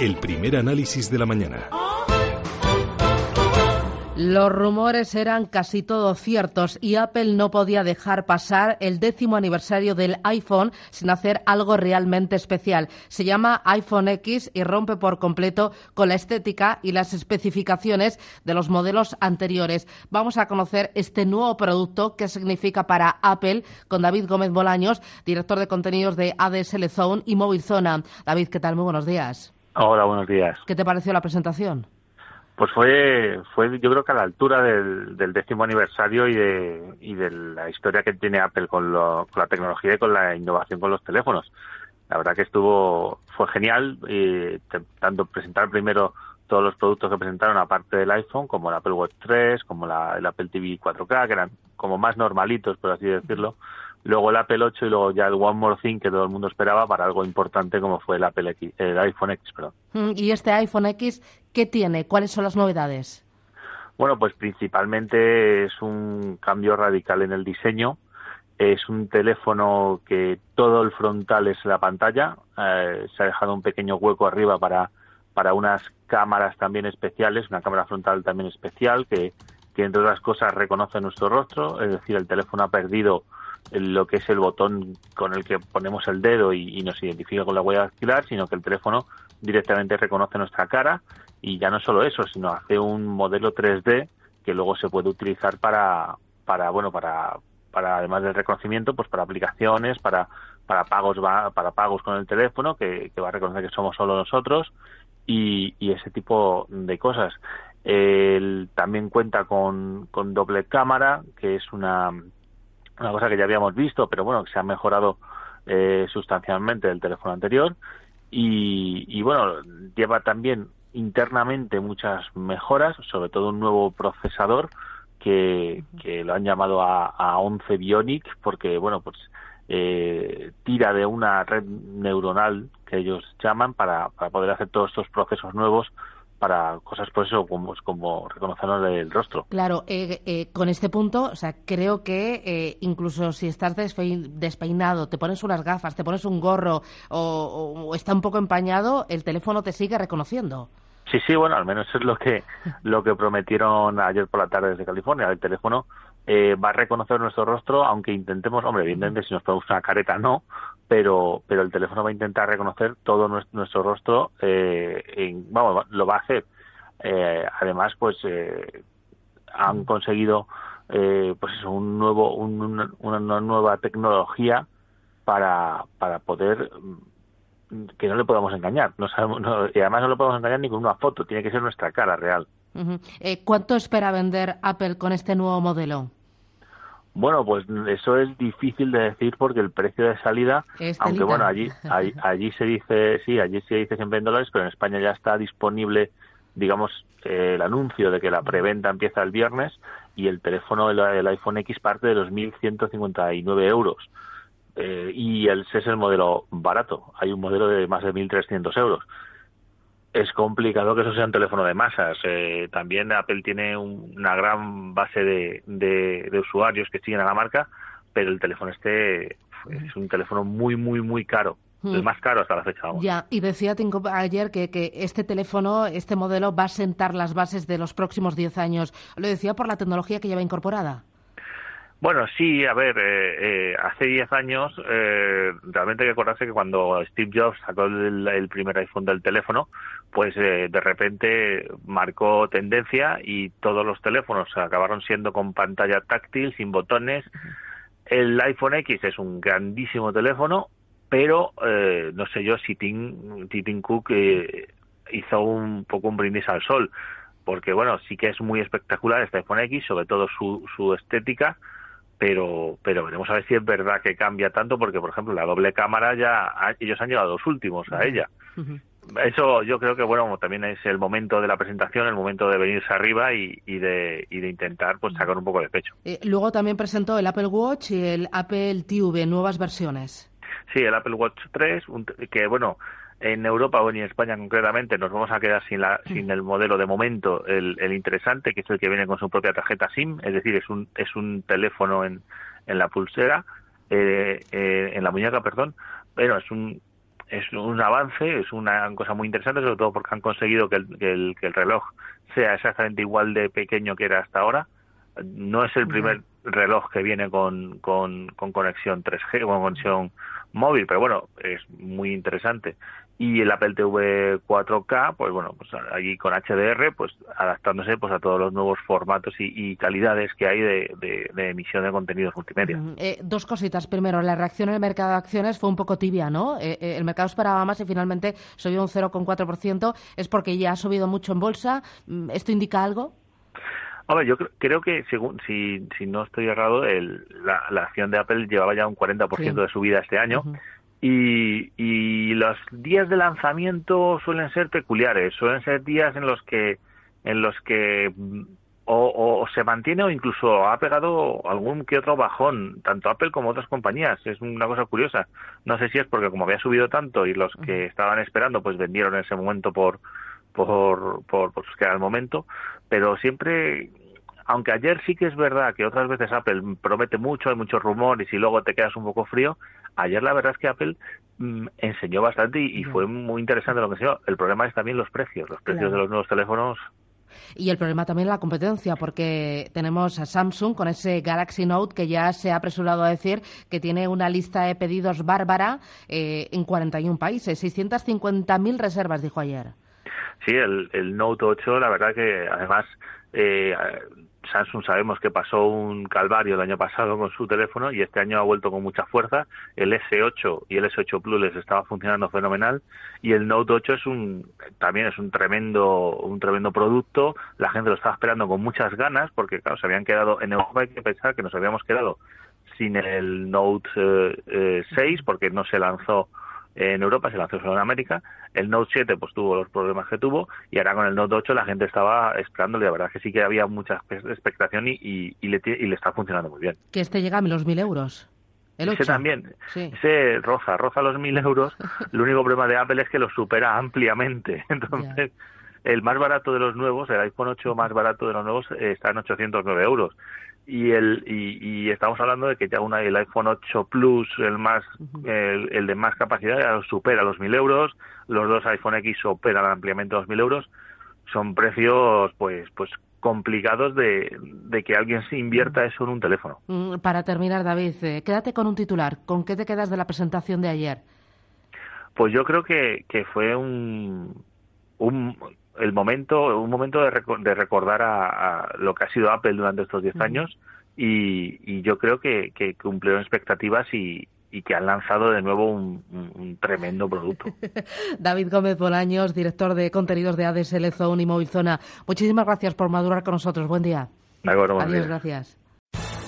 El primer análisis de la mañana. Los rumores eran casi todos ciertos y Apple no podía dejar pasar el décimo aniversario del iPhone sin hacer algo realmente especial. Se llama iPhone X y rompe por completo con la estética y las especificaciones de los modelos anteriores. Vamos a conocer este nuevo producto, qué significa para Apple, con David Gómez Bolaños, director de contenidos de ADSL Zone y Móvil Zona. David, ¿qué tal? Muy buenos días. Hola, buenos días. ¿Qué te pareció la presentación? Pues fue, fue yo creo que a la altura del, décimo aniversario y de, y de la historia que tiene Apple con, lo, con la tecnología y con la innovación con los teléfonos. La verdad que estuvo, fue genial, y tanto presentar primero todos los productos que presentaron aparte del iPhone, como el Apple Watch 3, como la, el Apple TV 4K, que eran como más normalitos, por así decirlo, luego el Apple 8 y luego ya el One More Thing que todo el mundo esperaba para algo importante como fue el Apple X, el iPhone X, perdón. Mm, ¿Y este iPhone X qué tiene? ¿Cuáles son las novedades? Bueno, pues principalmente es un cambio radical en el diseño. Es un teléfono que todo el frontal es la pantalla. Eh, se ha dejado un pequeño hueco arriba para, para unas cámaras también especiales, una cámara frontal también especial que, que entre otras cosas reconoce nuestro rostro. Es decir, el teléfono ha perdido lo que es el botón con el que ponemos el dedo y, nos identifica con la huella dactilar, sino que el teléfono directamente reconoce nuestra cara y ya no solo eso, sino hace un modelo 3D que luego se puede utilizar para, para bueno, para, para además del reconocimiento, pues para aplicaciones, para, para pagos, va, para pagos con el teléfono, que, va a reconocer que somos solo nosotros y, y ese tipo de cosas. Él también cuenta con, con doble cámara, que es una, una cosa que ya habíamos visto, pero bueno, que se ha mejorado eh, sustancialmente del teléfono anterior. Y, bueno, lleva también internamente muchas mejoras, sobre todo un nuevo procesador que, que lo han llamado a, a 11 Bionic, porque bueno, pues eh, tira de una red neuronal que ellos llaman para, para poder hacer todos estos procesos nuevos para cosas por eso como, como reconocernos el rostro. Claro, eh, eh, con este punto, o sea, creo que eh, incluso si estás despeinado, te pones unas gafas, te pones un gorro o, está un poco empañado, el teléfono te sigue reconociendo. Sí, sí, bueno, al menos es lo que lo que prometieron ayer por la tarde desde California. El teléfono va a reconocer nuestro rostro, aunque intentemos, hombre, evidentemente si nos ponemos una careta no, pero pero el teléfono va a intentar reconocer todo nuestro, rostro eh, vamos lo va a hacer. Eh, además pues eh, han conseguido eh, pues eso, un nuevo una, nueva tecnología para para poder mm, que no le podamos engañar. No sabemos y además no le podemos engañar ni con una foto tiene que ser nuestra cara real. ¿Cuánto espera vender Apple con este nuevo modelo? Bueno, pues eso es difícil de decir porque el precio de salida, aunque bueno, allí, allí, se dice, sí, allí se dice siempre en dólares, pero en España ya está disponible, digamos, eh, el anuncio de que la preventa empieza el viernes y el teléfono, el, iPhone X parte de los 1.159 euros. Eh, y el, ese es el modelo barato. Hay un modelo de más de 1.300 euros es complicado que eso sea un teléfono de masas. Eh, también Apple tiene una gran base de, de, usuarios que siguen a la marca, pero el teléfono este es un teléfono muy, muy, muy caro. El hmm. más caro hasta la fecha. Ya, y decía Tinko ayer que, que este teléfono, este modelo, va a sentar las bases de los próximos 10 años. Lo decía por la tecnología que lleva incorporada. Bueno, sí, a ver, eh, eh, hace 10 años, eh, realmente hay que acordarse que cuando Steve Jobs sacó el, primer iPhone del teléfono, pues eh, de repente marcó tendencia y todos los teléfonos acabaron siendo con pantalla táctil, sin botones. El iPhone X es un grandísimo teléfono, pero no sé yo si Tim, Tim Cook hizo un poco un brindis al sol, porque bueno, sí que es muy espectacular este iPhone X, sobre todo su, su estética, pero pero veremos a ver si es verdad que cambia tanto porque por ejemplo la doble cámara ya ellos han llegado los últimos a ella. Eso yo creo que bueno también es el momento de la presentación el momento de venirse arriba y, de, y de intentar pues sacar un poco de pecho. Eh, luego también presentó el Apple Watch y el Apple TV nuevas versiones. Sí el Apple Watch 3 que bueno en Europa o en España concretamente nos vamos a quedar sin, la, sin el modelo de momento, el, el, interesante, que es el que viene con su propia tarjeta SIM, es decir, es un, es un teléfono en, en la pulsera, eh, eh, en la muñeca, perdón, pero es un, es un avance, es una cosa muy interesante, sobre todo porque han conseguido que el, que el, que el reloj sea exactamente igual de pequeño que era hasta ahora. No es el primer reloj que viene con, con, con conexión 3G, con conexión móvil, pero bueno, es muy interesante y el Apple TV 4K, pues bueno, pues allí con HDR, pues adaptándose pues a todos los nuevos formatos y, calidades que hay de, emisión de contenidos multimedia. Eh, dos cositas. Primero, la reacción en el mercado de acciones fue un poco tibia, ¿no? Eh, eh, el mercado esperaba más y finalmente subió un 0,4%. ¿Es porque ya ha subido mucho en bolsa? Mm, ¿Esto indica algo? Hombre, yo creo, que, según, si, si no estoy errado, el, la, acción de Apple llevaba ya un 40% de subida este año. Y, y, los días de lanzamiento suelen ser peculiares, suelen ser días en los que en los que mm, o, se mantiene o incluso ha pegado algún que otro bajón, tanto Apple como otras compañías. Es una cosa curiosa. No sé si es porque como había subido tanto y los que estaban esperando pues vendieron en ese momento por por por, por que era el momento, pero siempre aunque ayer sí que es verdad que otras veces Apple promete mucho, hay muchos rumores y luego te quedas un poco frío, ayer la verdad es que Apple mm, enseñó bastante y, fue muy interesante lo que enseñó. El problema es también los precios, los precios de los nuevos teléfonos. Y el problema también es la competencia, porque tenemos a Samsung con ese Galaxy Note que ya se ha apresurado a decir que tiene una lista de pedidos bárbara eh, en 41 países, 650.000 reservas, dijo ayer. Sí, el, el Note 8, la verdad que además eh, Samsung sabemos que pasó un calvario el año pasado con su teléfono y este año ha vuelto con mucha fuerza. El S8 y el S8 Plus les estaba funcionando fenomenal y el Note 8 es un también es un tremendo un tremendo producto. La gente lo estaba esperando con muchas ganas porque claro se habían quedado en Europa hay que pensar que nos habíamos quedado sin el Note 6 eh, eh, porque no se lanzó en Europa, se lanzó solo en América. El Note 7 pues tuvo los problemas que tuvo y ahora con el Note 8 la gente estaba esperándole. La verdad que sí que había mucha expectación y, y, le, y le está funcionando muy bien. Que este llega a los mil euros. El Ese también, ese roza, roza los mil euros. el único problema de Apple es que lo supera ampliamente. Entonces, el más barato de los nuevos, el iPhone 8 más barato de los nuevos, está en 809 euros y el y, estamos hablando de que ya una, el iPhone 8 Plus el más el, de más capacidad ya supera los 1000 euros. Los dos iPhone X superan ampliamente los 1000 euros. Son precios pues pues complicados de, de que alguien se invierta eso en un teléfono. Mm, para terminar David eh, quédate con un titular. Con qué te quedas de la presentación de ayer pues yo creo que, que fue un, un el momento, un momento de, de recordar a, lo que ha sido Apple durante estos 10 años y, yo creo que, que cumplió expectativas y, y que han lanzado de nuevo un, tremendo producto. David Gómez Bolaños, director de contenidos de ADSL Zone y Móvil Zona. Muchísimas gracias por madurar con nosotros. Buen día. Adiós, gracias.